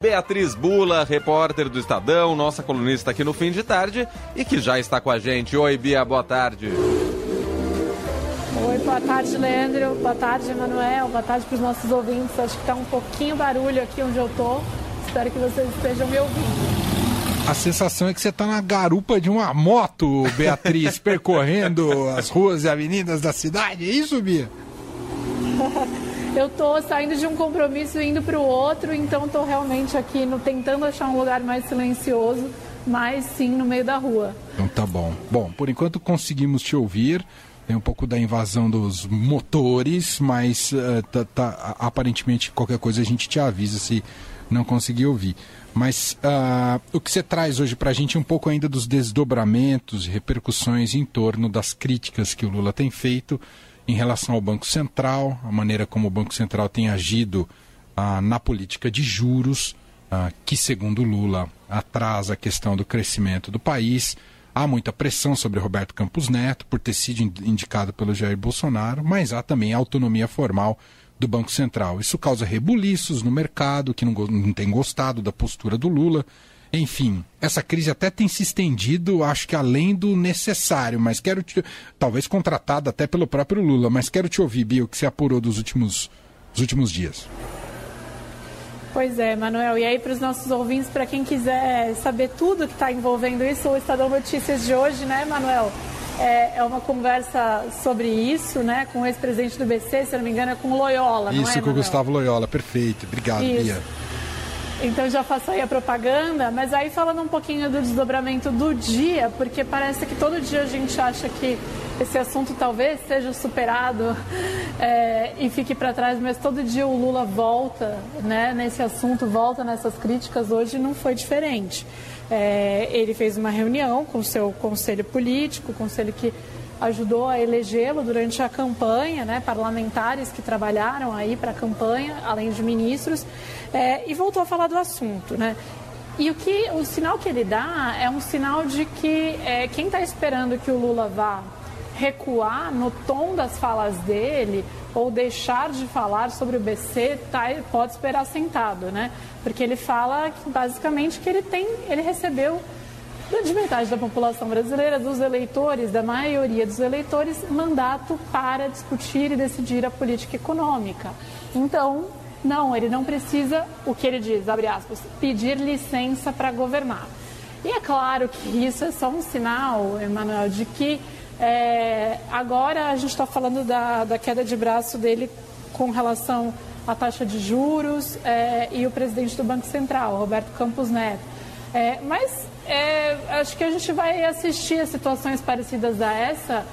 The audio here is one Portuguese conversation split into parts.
Beatriz Bula, repórter do Estadão, nossa colunista aqui no fim de tarde e que já está com a gente. Oi, Bia, boa tarde. Oi, boa tarde, Leandro. Boa tarde, Emanuel. Boa tarde para os nossos ouvintes. Acho que está um pouquinho barulho aqui onde eu estou. Espero que vocês estejam me ouvindo. A sensação é que você está na garupa de uma moto, Beatriz, percorrendo as ruas e avenidas da cidade. É isso, Bia? eu tô saindo de um compromisso indo para o outro, então estou realmente aqui no, tentando achar um lugar mais silencioso, mas sim no meio da rua. Então tá bom. Bom, por enquanto conseguimos te ouvir. Tem um pouco da invasão dos motores, mas uh, tá, tá, aparentemente qualquer coisa a gente te avisa se não conseguir ouvir. Mas uh, o que você traz hoje para a gente é um pouco ainda dos desdobramentos e repercussões em torno das críticas que o Lula tem feito em relação ao Banco Central, a maneira como o Banco Central tem agido ah, na política de juros, ah, que, segundo Lula, atrasa a questão do crescimento do país. Há muita pressão sobre Roberto Campos Neto por ter sido indicado pelo Jair Bolsonaro, mas há também a autonomia formal do Banco Central. Isso causa rebuliços no mercado, que não, não tem gostado da postura do Lula. Enfim, essa crise até tem se estendido, acho que além do necessário, mas quero te. Talvez contratada até pelo próprio Lula, mas quero te ouvir, Bia, o que você apurou dos últimos, dos últimos dias. Pois é, Manuel. E aí, para os nossos ouvintes, para quem quiser saber tudo que está envolvendo isso, o Estadão Notícias de hoje, né, Manuel? É, é, uma conversa sobre isso, né, com o ex-presidente do BC, se não me engano, é com Loyola, Isso, é, com o Gustavo Loyola, perfeito. Obrigado, isso. Bia. Então já faço aí a propaganda, mas aí falando um pouquinho do desdobramento do dia, porque parece que todo dia a gente acha que esse assunto talvez seja superado é, e fique para trás, mas todo dia o Lula volta né, nesse assunto, volta nessas críticas. Hoje não foi diferente. É, ele fez uma reunião com o seu conselho político, conselho que ajudou a elegê-lo durante a campanha, né, parlamentares que trabalharam aí para a campanha, além de ministros, é, e voltou a falar do assunto, né? E o que o sinal que ele dá é um sinal de que é, quem está esperando que o Lula vá recuar no tom das falas dele ou deixar de falar sobre o BC tá, pode esperar sentado, né? Porque ele fala basicamente que ele tem, ele recebeu de metade da população brasileira, dos eleitores, da maioria dos eleitores, mandato para discutir e decidir a política econômica. Então, não, ele não precisa, o que ele diz, abre aspas, pedir licença para governar. E é claro que isso é só um sinal, Emanuel, de que é, agora a gente está falando da, da queda de braço dele com relação à taxa de juros é, e o presidente do Banco Central, Roberto Campos Neto. É, mas é, acho que a gente vai assistir a situações parecidas a essa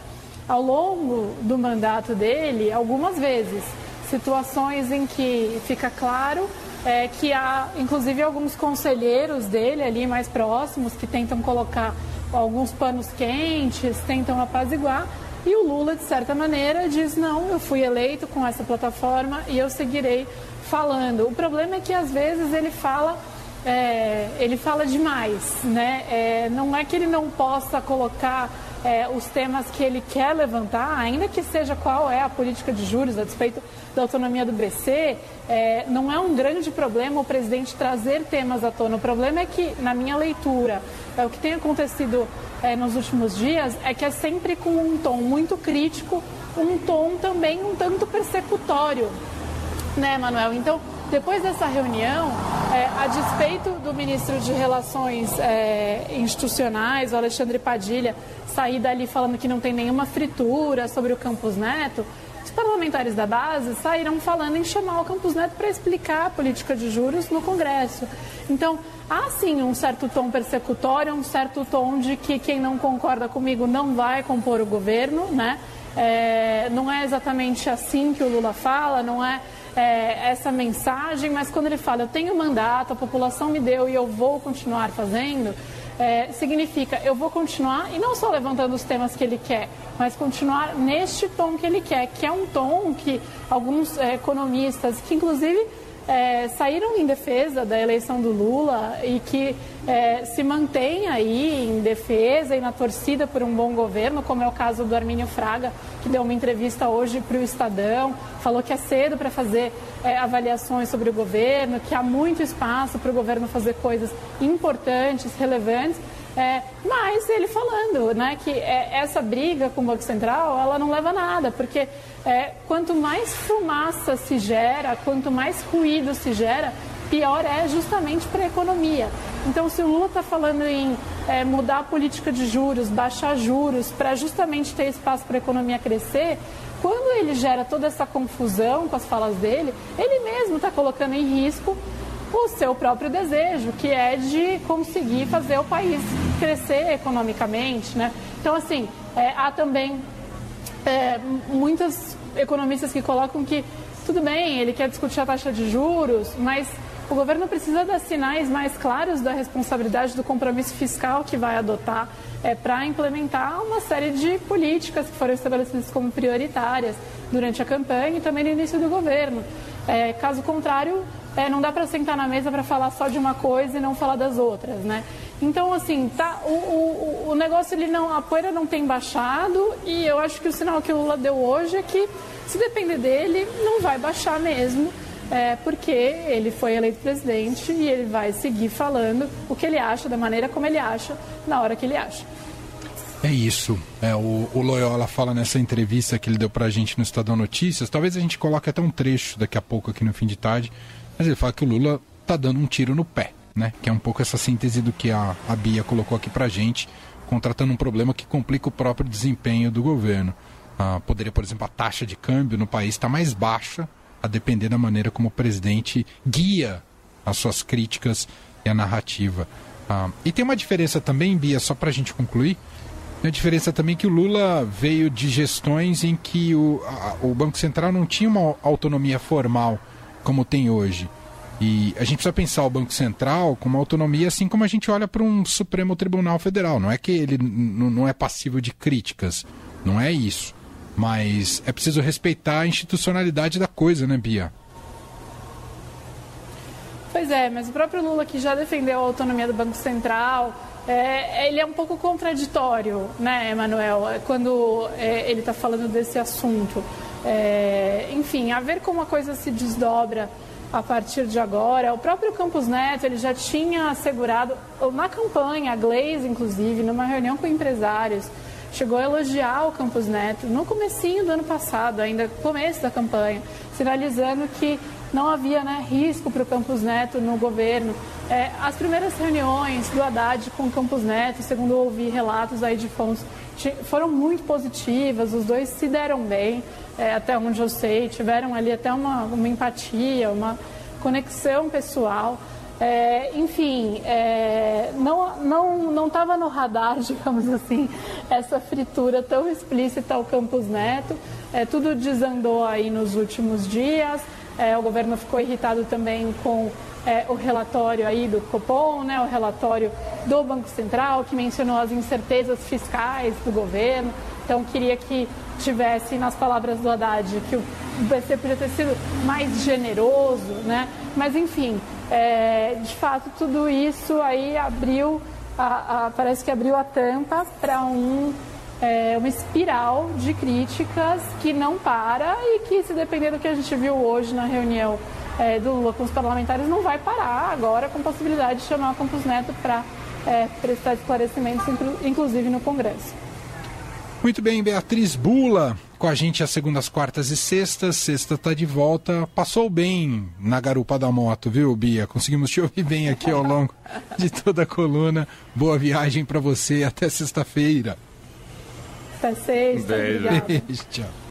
ao longo do mandato dele algumas vezes. Situações em que fica claro é, que há, inclusive, alguns conselheiros dele ali mais próximos que tentam colocar alguns panos quentes, tentam apaziguar. E o Lula, de certa maneira, diz: não, eu fui eleito com essa plataforma e eu seguirei falando. O problema é que às vezes ele fala é, ele fala demais, né? É, não é que ele não possa colocar é, os temas que ele quer levantar, ainda que seja qual é a política de juros a despeito da autonomia do BC, é, não é um grande problema o presidente trazer temas à tona. O problema é que, na minha leitura, é, o que tem acontecido é, nos últimos dias é que é sempre com um tom muito crítico, um tom também um tanto persecutório, né, Manuel? Então, depois dessa reunião, é, a despeito do ministro de Relações é, Institucionais, o Alexandre Padilha, sair dali falando que não tem nenhuma fritura sobre o Campus Neto, os parlamentares da base saíram falando em chamar o Campus Neto para explicar a política de juros no Congresso. Então, há sim um certo tom persecutório, um certo tom de que quem não concorda comigo não vai compor o governo, né? É, não é exatamente assim que o Lula fala, não é é, essa mensagem, mas quando ele fala, eu tenho mandato, a população me deu e eu vou continuar fazendo, é, significa eu vou continuar e não só levantando os temas que ele quer, mas continuar neste tom que ele quer, que é um tom que alguns é, economistas, que inclusive é, saíram em defesa da eleição do Lula e que é, se mantém aí em defesa e na torcida por um bom governo, como é o caso do Armínio Fraga, que deu uma entrevista hoje para o Estadão, falou que é cedo para fazer é, avaliações sobre o governo, que há muito espaço para o governo fazer coisas importantes, relevantes. É, mas ele falando né, que é, essa briga com o Banco Central ela não leva a nada, porque é, quanto mais fumaça se gera, quanto mais ruído se gera, pior é justamente para a economia. Então, se o Lula está falando em é, mudar a política de juros, baixar juros, para justamente ter espaço para a economia crescer, quando ele gera toda essa confusão com as falas dele, ele mesmo está colocando em risco o seu próprio desejo, que é de conseguir fazer o país crescer economicamente, né? Então, assim, é, há também é, muitos economistas que colocam que tudo bem, ele quer discutir a taxa de juros, mas o governo precisa dar sinais mais claros da responsabilidade do compromisso fiscal que vai adotar é, para implementar uma série de políticas que foram estabelecidas como prioritárias durante a campanha e também no início do governo. É, caso contrário, é, não dá para sentar na mesa para falar só de uma coisa e não falar das outras, né? Então, assim, tá, o, o, o negócio, ele não, a poeira não tem baixado e eu acho que o sinal que o Lula deu hoje é que, se depender dele, não vai baixar mesmo, é, porque ele foi eleito presidente e ele vai seguir falando o que ele acha, da maneira como ele acha, na hora que ele acha. É isso. É, o, o, Loyola fala nessa entrevista que ele deu pra gente no Estadão Notícias. Talvez a gente coloque até um trecho daqui a pouco aqui no fim de tarde mas ele fala que o Lula tá dando um tiro no pé, né? Que é um pouco essa síntese do que a, a Bia colocou aqui pra gente, contratando um problema que complica o próprio desempenho do governo. Ah, poderia, por exemplo, a taxa de câmbio no país está mais baixa, a depender da maneira como o presidente guia as suas críticas e a narrativa. Ah, e tem uma diferença também, Bia, só para a gente concluir, tem a diferença também que o Lula veio de gestões em que o, a, o Banco Central não tinha uma autonomia formal como tem hoje. E a gente precisa pensar o Banco Central com uma autonomia assim como a gente olha para um Supremo Tribunal Federal. Não é que ele não é passível de críticas, não é isso. Mas é preciso respeitar a institucionalidade da coisa, né, Bia? Pois é, mas o próprio Lula que já defendeu a autonomia do Banco Central, é, ele é um pouco contraditório, né, Emanuel, quando é, ele está falando desse assunto. É, enfim, a ver como a coisa se desdobra a partir de agora. O próprio Campos Neto ele já tinha assegurado, na campanha, a Glaze, inclusive, numa reunião com empresários, chegou a elogiar o Campos Neto no comecinho do ano passado, ainda começo da campanha, sinalizando que não havia né, risco para o Campos Neto no governo. É, as primeiras reuniões do Haddad com o Campos Neto, segundo ouvi relatos aí de fontes, foram muito positivas, os dois se deram bem é, até onde eu sei, tiveram ali até uma, uma empatia, uma conexão pessoal. É, enfim, é, não não não estava no radar, digamos assim, essa fritura tão explícita ao Campos Neto. É, tudo desandou aí nos últimos dias. É, o governo ficou irritado também com é, o relatório aí do Copom, né, o relatório do Banco Central, que mencionou as incertezas fiscais do governo. Então, queria que tivesse, nas palavras do Haddad, que o BC podia ter sido mais generoso, né? Mas, enfim, é, de fato, tudo isso aí abriu, a, a, parece que abriu a tampa para um, é, uma espiral de críticas que não para e que, se depender do que a gente viu hoje na reunião é, do Lula com os parlamentares, não vai parar agora com possibilidade de chamar o Campos Neto para é, prestar esclarecimentos, inclusive no Congresso. Muito bem, Beatriz Bula com a gente às segundas, quartas e sextas. Sexta tá de volta. Passou bem na garupa da moto, viu, Bia? Conseguimos te ouvir bem aqui ao longo de toda a coluna. Boa viagem para você até sexta-feira. Até sexta. Beijo. Beijo, tchau.